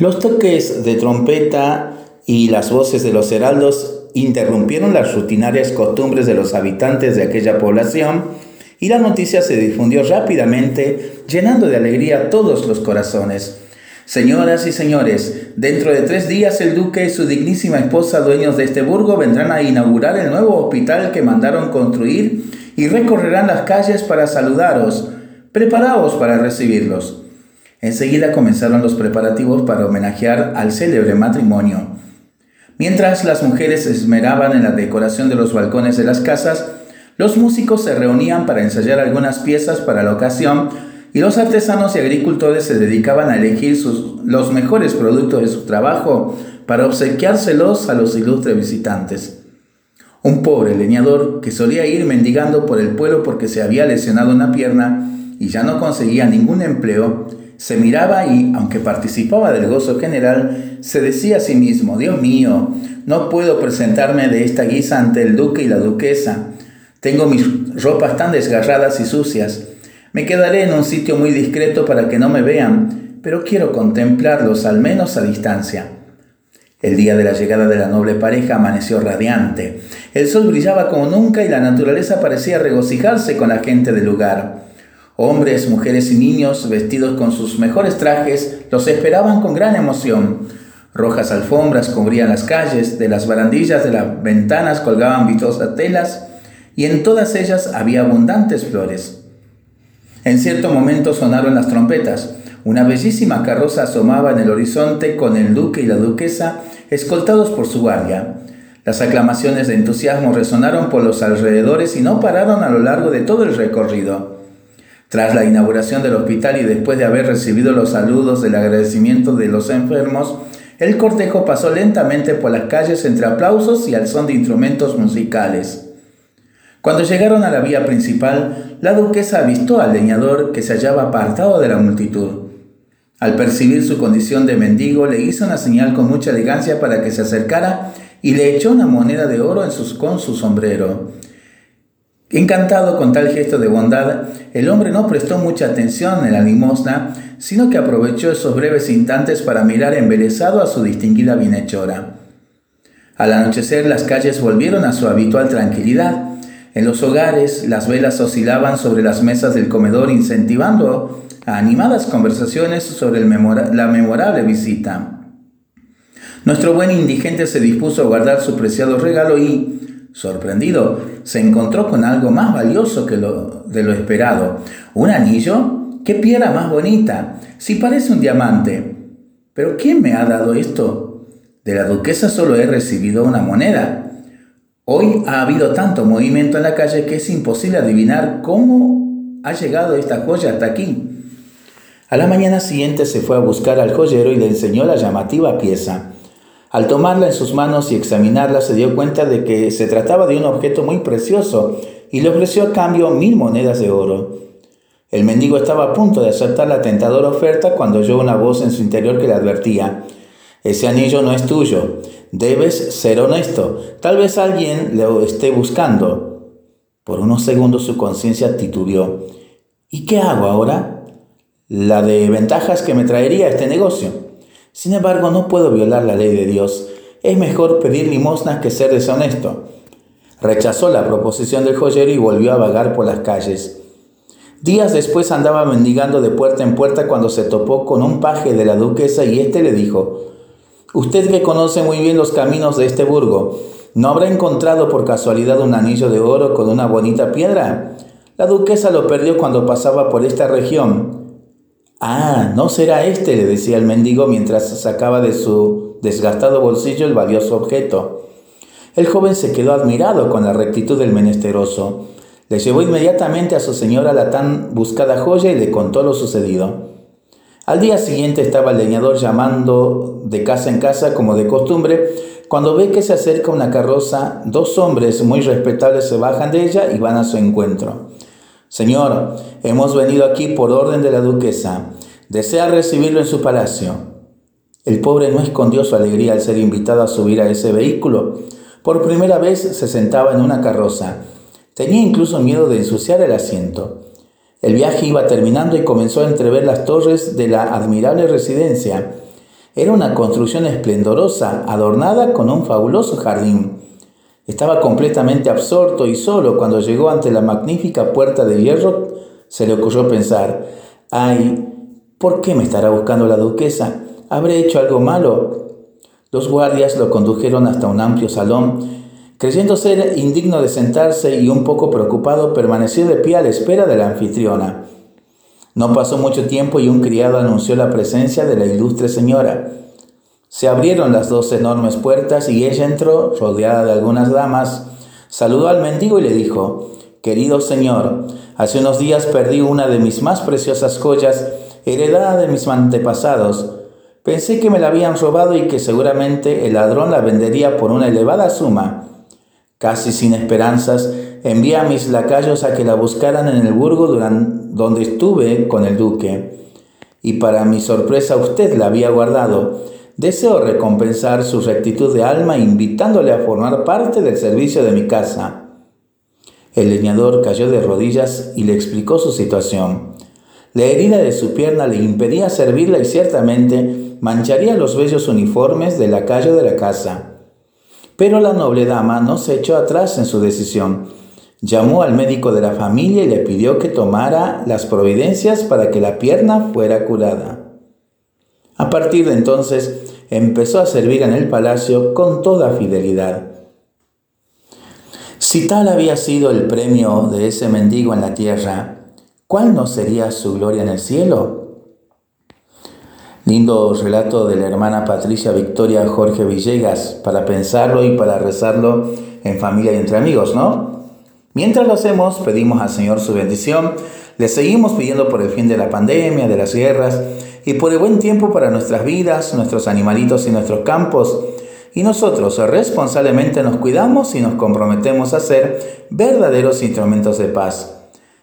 Los toques de trompeta y las voces de los heraldos interrumpieron las rutinarias costumbres de los habitantes de aquella población y la noticia se difundió rápidamente, llenando de alegría todos los corazones. Señoras y señores, dentro de tres días el duque y su dignísima esposa, dueños de este burgo, vendrán a inaugurar el nuevo hospital que mandaron construir y recorrerán las calles para saludaros. Preparaos para recibirlos. Enseguida comenzaron los preparativos para homenajear al célebre matrimonio. Mientras las mujeres se esmeraban en la decoración de los balcones de las casas, los músicos se reunían para ensayar algunas piezas para la ocasión y los artesanos y agricultores se dedicaban a elegir los mejores productos de su trabajo para obsequiárselos a los ilustres visitantes. Un pobre leñador que solía ir mendigando por el pueblo porque se había lesionado una pierna y ya no conseguía ningún empleo, se miraba y, aunque participaba del gozo general, se decía a sí mismo, Dios mío, no puedo presentarme de esta guisa ante el duque y la duquesa. Tengo mis ropas tan desgarradas y sucias. Me quedaré en un sitio muy discreto para que no me vean, pero quiero contemplarlos al menos a distancia. El día de la llegada de la noble pareja amaneció radiante. El sol brillaba como nunca y la naturaleza parecía regocijarse con la gente del lugar. Hombres, mujeres y niños, vestidos con sus mejores trajes, los esperaban con gran emoción. Rojas alfombras cubrían las calles, de las barandillas de las ventanas colgaban vistosas telas, y en todas ellas había abundantes flores. En cierto momento sonaron las trompetas. Una bellísima carroza asomaba en el horizonte con el duque y la duquesa escoltados por su guardia. Las aclamaciones de entusiasmo resonaron por los alrededores y no pararon a lo largo de todo el recorrido. Tras la inauguración del hospital y después de haber recibido los saludos del agradecimiento de los enfermos, el cortejo pasó lentamente por las calles entre aplausos y al son de instrumentos musicales. Cuando llegaron a la vía principal, la duquesa avistó al leñador que se hallaba apartado de la multitud. Al percibir su condición de mendigo, le hizo una señal con mucha elegancia para que se acercara y le echó una moneda de oro en sus, con su sombrero. Encantado con tal gesto de bondad, el hombre no prestó mucha atención en la limosna, sino que aprovechó esos breves instantes para mirar embelesado a su distinguida bienhechora. Al anochecer las calles volvieron a su habitual tranquilidad, en los hogares las velas oscilaban sobre las mesas del comedor incentivando a animadas conversaciones sobre la memorable visita. Nuestro buen indigente se dispuso a guardar su preciado regalo y, sorprendido, se encontró con algo más valioso que lo, de lo esperado. ¿Un anillo? ¡Qué piedra más bonita! Si parece un diamante. ¿Pero quién me ha dado esto? De la duquesa solo he recibido una moneda. Hoy ha habido tanto movimiento en la calle que es imposible adivinar cómo ha llegado esta joya hasta aquí. A la mañana siguiente se fue a buscar al joyero y le enseñó la llamativa pieza. Al tomarla en sus manos y examinarla se dio cuenta de que se trataba de un objeto muy precioso y le ofreció a cambio mil monedas de oro. El mendigo estaba a punto de aceptar la tentadora oferta cuando oyó una voz en su interior que le advertía, ese anillo no es tuyo, Debes ser honesto. Tal vez alguien lo esté buscando. Por unos segundos su conciencia titubeó. ¿Y qué hago ahora? La de ventajas que me traería este negocio. Sin embargo, no puedo violar la ley de Dios. Es mejor pedir limosnas que ser deshonesto. Rechazó la proposición del joyero y volvió a vagar por las calles. Días después andaba mendigando de puerta en puerta cuando se topó con un paje de la duquesa y éste le dijo, Usted que conoce muy bien los caminos de este burgo, ¿no habrá encontrado por casualidad un anillo de oro con una bonita piedra? La duquesa lo perdió cuando pasaba por esta región. Ah, no será este, le decía el mendigo mientras sacaba de su desgastado bolsillo el valioso objeto. El joven se quedó admirado con la rectitud del menesteroso. Le llevó inmediatamente a su señora la tan buscada joya y le contó lo sucedido. Al día siguiente estaba el leñador llamando de casa en casa como de costumbre. Cuando ve que se acerca una carroza, dos hombres muy respetables se bajan de ella y van a su encuentro. Señor, hemos venido aquí por orden de la duquesa. ¿Desea recibirlo en su palacio? El pobre no escondió su alegría al ser invitado a subir a ese vehículo. Por primera vez se sentaba en una carroza. Tenía incluso miedo de ensuciar el asiento. El viaje iba terminando y comenzó a entrever las torres de la admirable residencia. Era una construcción esplendorosa, adornada con un fabuloso jardín. Estaba completamente absorto y solo cuando llegó ante la magnífica puerta de hierro se le ocurrió pensar, ay, ¿por qué me estará buscando la duquesa? ¿Habré hecho algo malo? Los guardias lo condujeron hasta un amplio salón. Creyendo ser indigno de sentarse y un poco preocupado, permaneció de pie a la espera de la anfitriona. No pasó mucho tiempo y un criado anunció la presencia de la ilustre señora. Se abrieron las dos enormes puertas y ella entró, rodeada de algunas damas, saludó al mendigo y le dijo, Querido señor, hace unos días perdí una de mis más preciosas joyas, heredada de mis antepasados. Pensé que me la habían robado y que seguramente el ladrón la vendería por una elevada suma. Casi sin esperanzas, envié a mis lacayos a que la buscaran en el burgo donde estuve con el duque. Y para mi sorpresa usted la había guardado Deseo recompensar su rectitud de alma invitándole a formar parte del servicio de mi casa. El leñador cayó de rodillas y le explicó su situación. La herida de su pierna le impedía servirla y ciertamente mancharía los bellos uniformes del lacayo de la casa. Pero la noble dama no se echó atrás en su decisión. Llamó al médico de la familia y le pidió que tomara las providencias para que la pierna fuera curada. A partir de entonces empezó a servir en el palacio con toda fidelidad. Si tal había sido el premio de ese mendigo en la tierra, ¿cuál no sería su gloria en el cielo? Lindo relato de la hermana Patricia Victoria Jorge Villegas, para pensarlo y para rezarlo en familia y entre amigos, ¿no? Mientras lo hacemos, pedimos al Señor su bendición, le seguimos pidiendo por el fin de la pandemia, de las guerras, y por el buen tiempo para nuestras vidas, nuestros animalitos y nuestros campos. Y nosotros responsablemente nos cuidamos y nos comprometemos a ser verdaderos instrumentos de paz.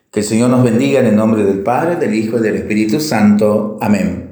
Que el Señor nos bendiga en el nombre del Padre, del Hijo y del Espíritu Santo. Amén.